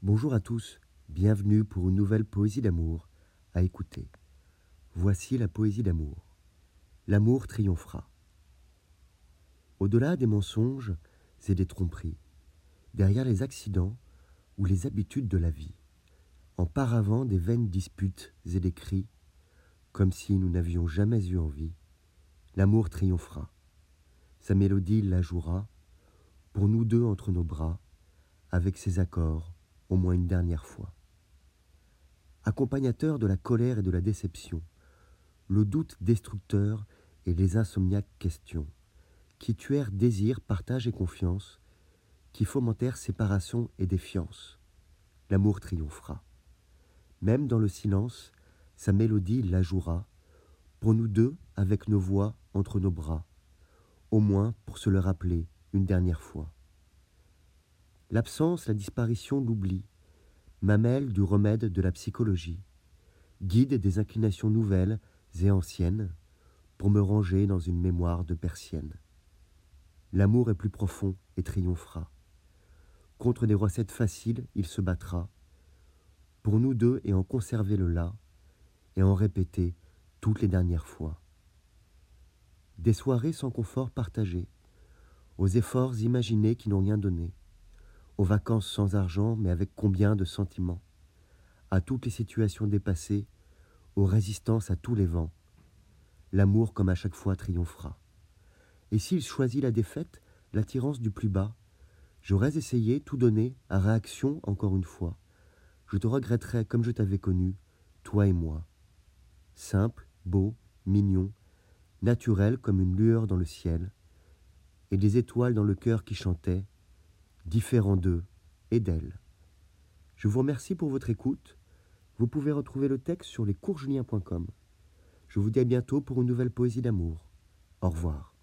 Bonjour à tous, bienvenue pour une nouvelle poésie d'amour à écouter. Voici la poésie d'amour. L'amour triomphera. Au-delà des mensonges et des tromperies, derrière les accidents ou les habitudes de la vie, en paravent des vaines disputes et des cris, comme si nous n'avions jamais eu envie, l'amour triomphera. Sa mélodie la jouera, pour nous deux entre nos bras, avec ses accords, au moins une dernière fois. Accompagnateur de la colère et de la déception, le doute destructeur et les insomniaques questions, qui tuèrent désir, partage et confiance, qui fomentèrent séparation et défiance. L'amour triomphera. Même dans le silence, sa mélodie la jouera, pour nous deux avec nos voix entre nos bras, au moins pour se le rappeler une dernière fois. L'absence, la disparition, l'oubli, mamelle du remède de la psychologie, guide des inclinations nouvelles et anciennes, pour me ranger dans une mémoire de persienne. L'amour est plus profond et triomphera. Contre des recettes faciles, il se battra, pour nous deux et en conserver le là, et en répéter toutes les dernières fois. Des soirées sans confort partagé, aux efforts imaginés qui n'ont rien donné, aux vacances sans argent mais avec combien de sentiments, à toutes les situations dépassées, aux résistances à tous les vents. L'amour comme à chaque fois triomphera. Et s'il choisit la défaite, l'attirance du plus bas, j'aurais essayé tout donner à réaction encore une fois. Je te regretterais comme je t'avais connu, toi et moi. Simple, beau, mignon, naturel comme une lueur dans le ciel, et des étoiles dans le cœur qui chantaient, différents d'eux et d'elle. Je vous remercie pour votre écoute. Vous pouvez retrouver le texte sur lescoursjulien.com. Je vous dis à bientôt pour une nouvelle poésie d'amour. Au revoir.